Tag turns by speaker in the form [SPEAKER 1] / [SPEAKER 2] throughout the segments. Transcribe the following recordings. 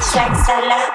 [SPEAKER 1] Sex à la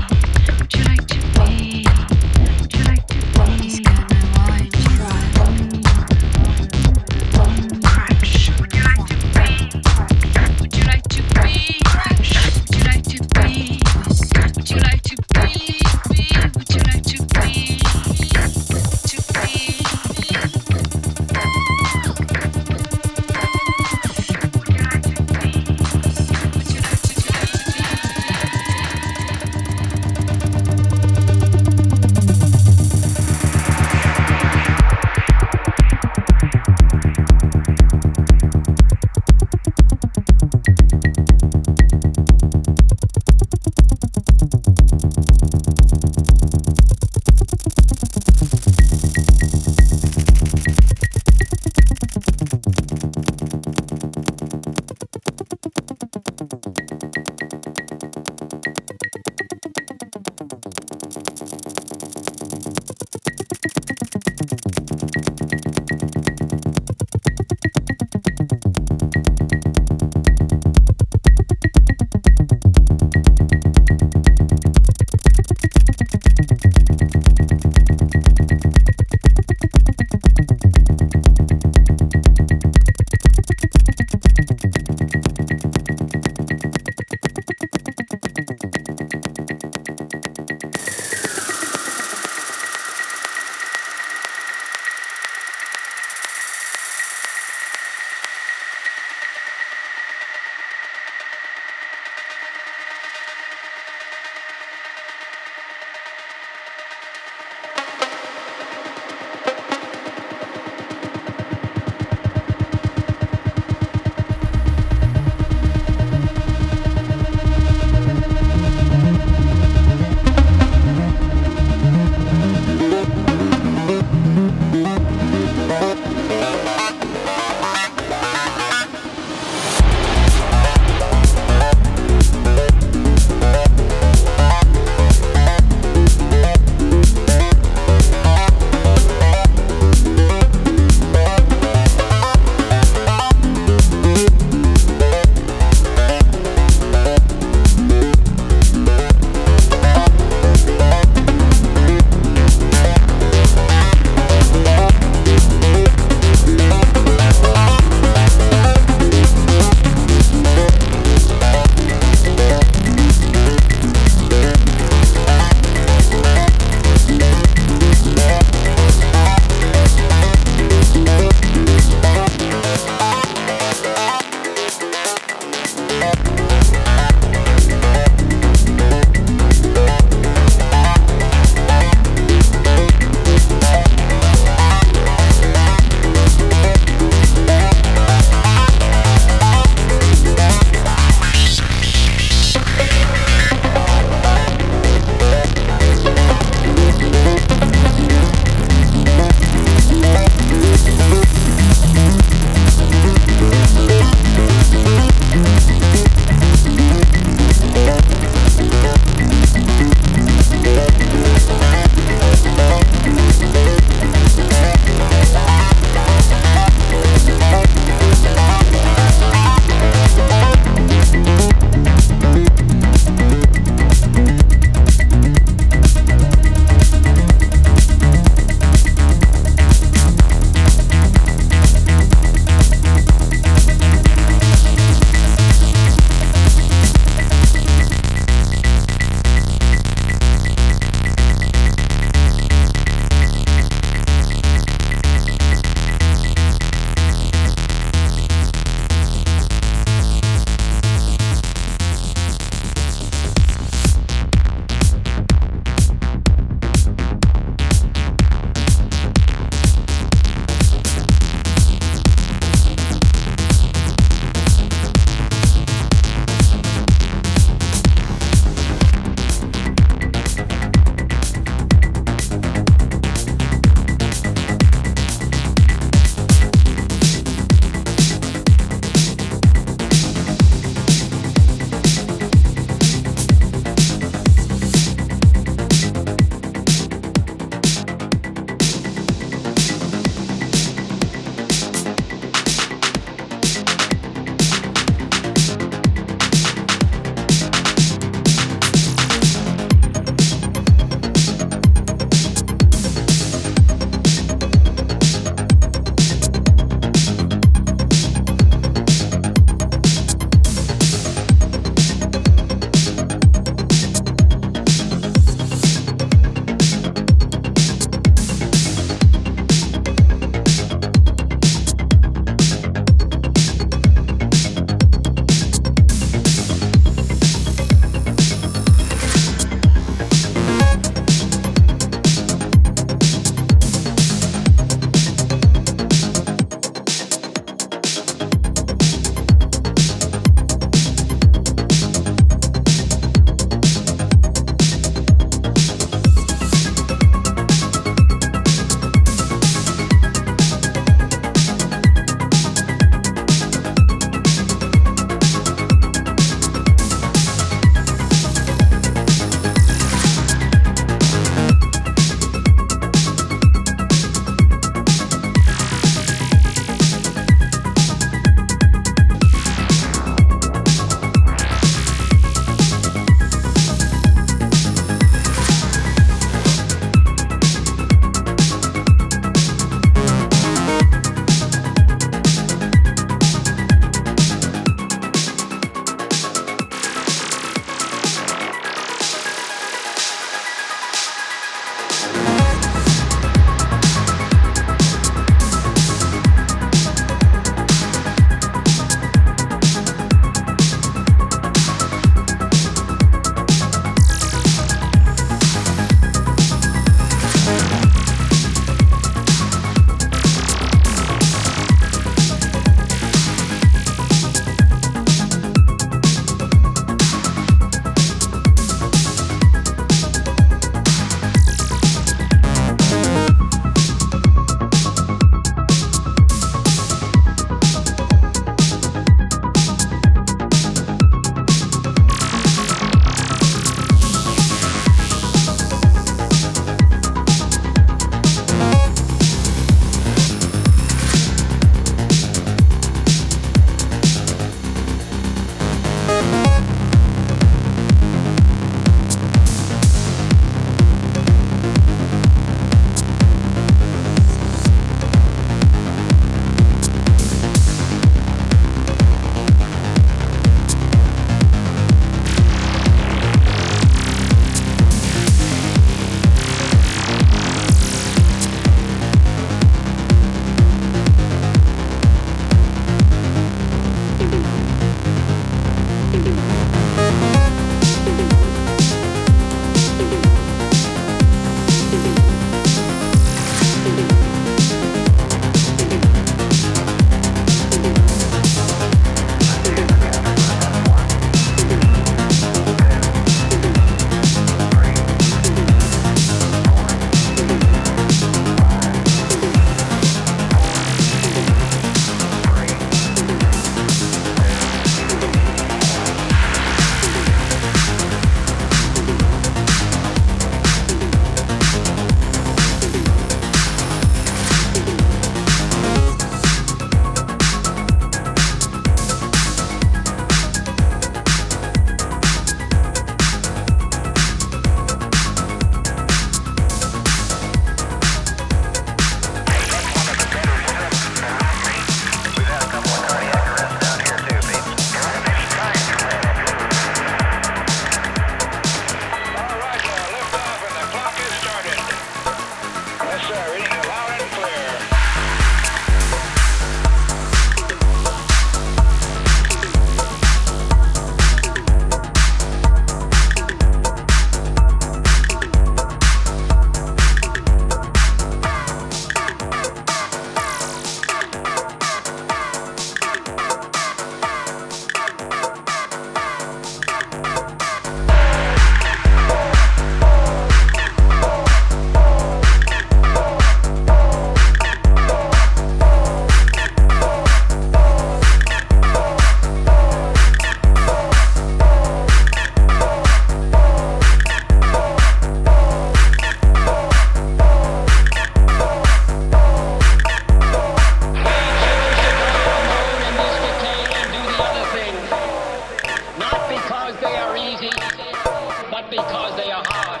[SPEAKER 2] because they are hard.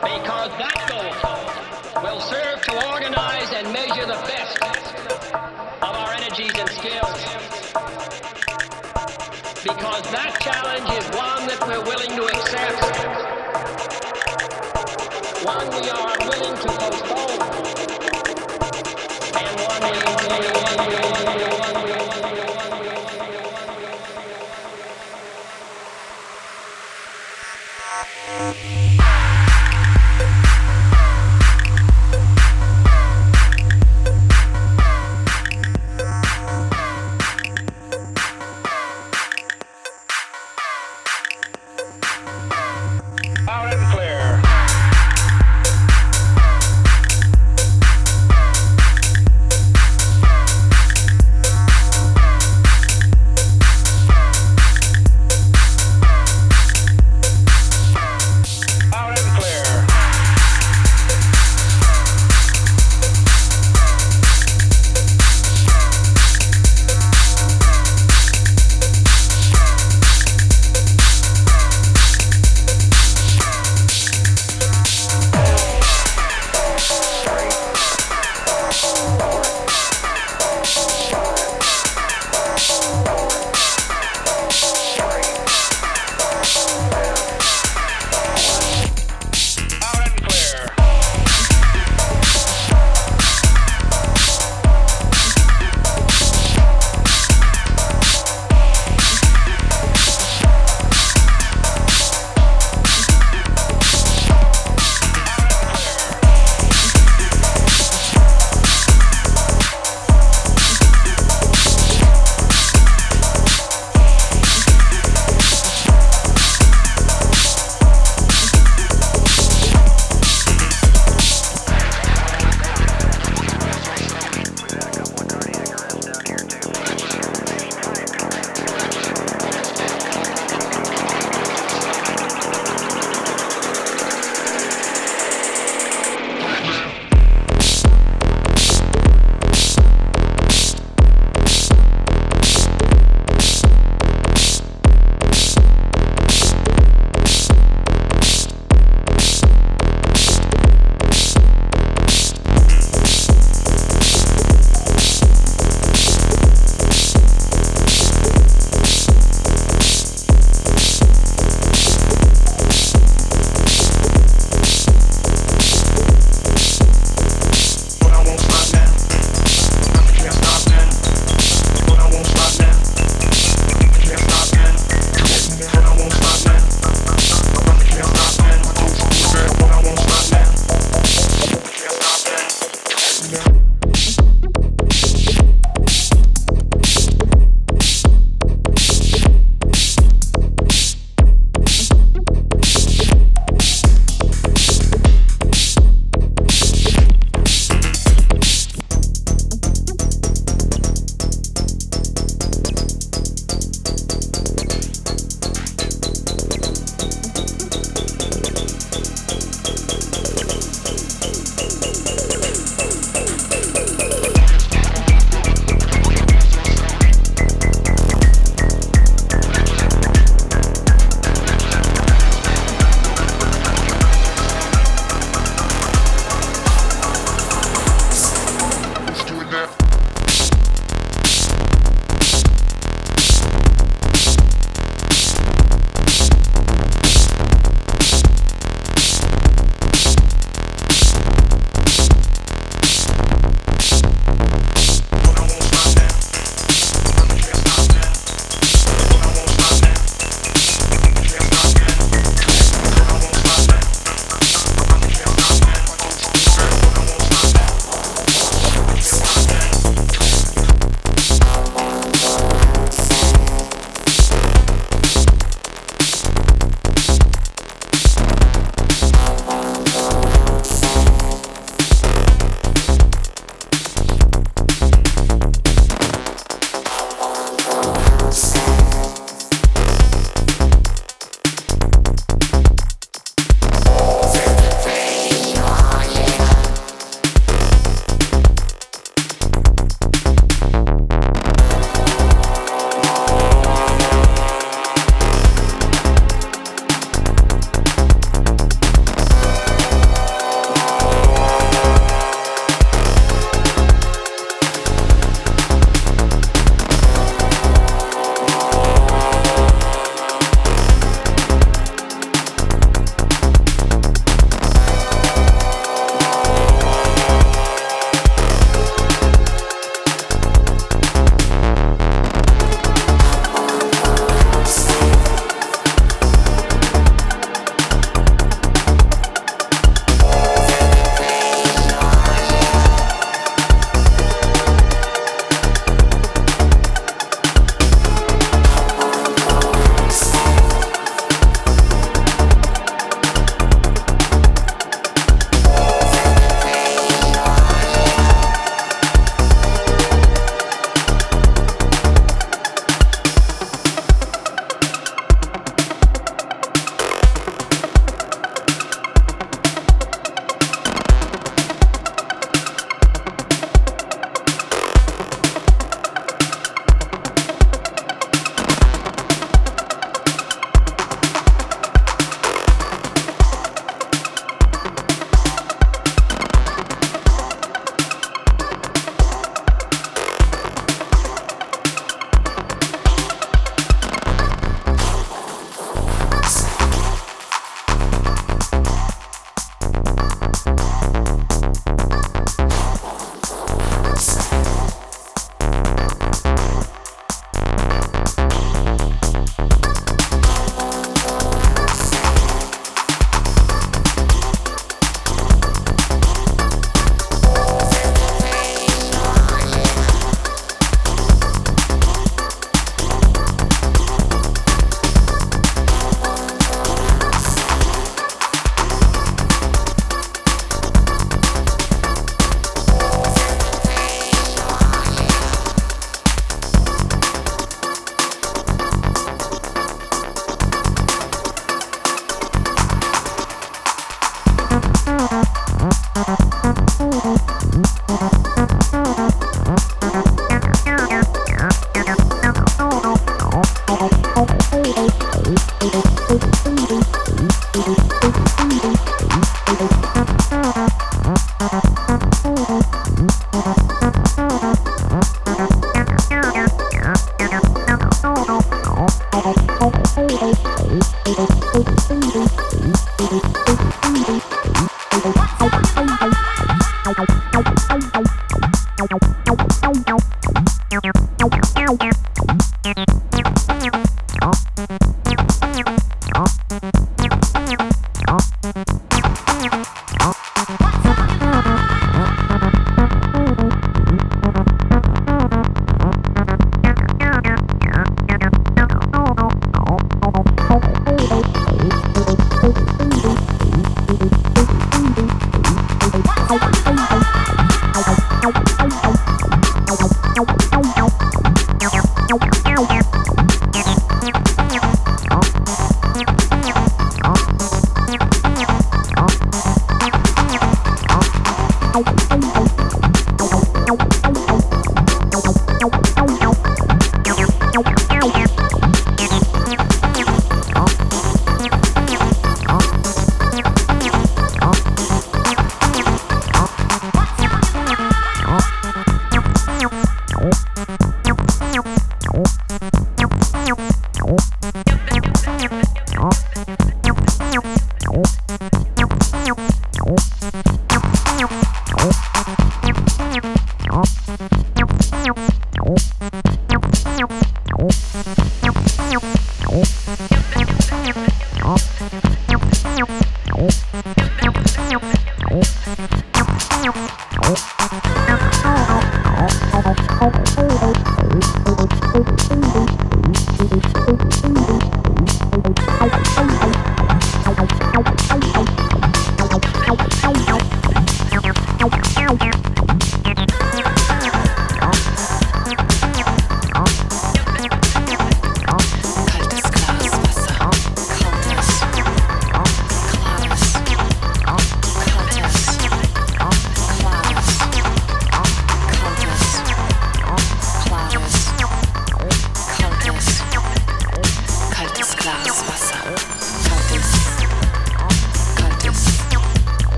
[SPEAKER 2] Because that goal will serve to organize and measure the best of our energies and skills. Because that challenge is one that we're willing to accept. One we
[SPEAKER 3] are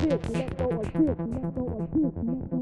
[SPEAKER 3] 去，直接说我去，直接说，我去，直接说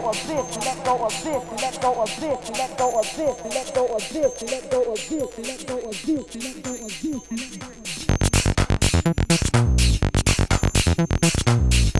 [SPEAKER 3] go of this, let go of this, let go of this, let go of this, let go of
[SPEAKER 4] this, let go of this, let go of this, let go of this, let go of this,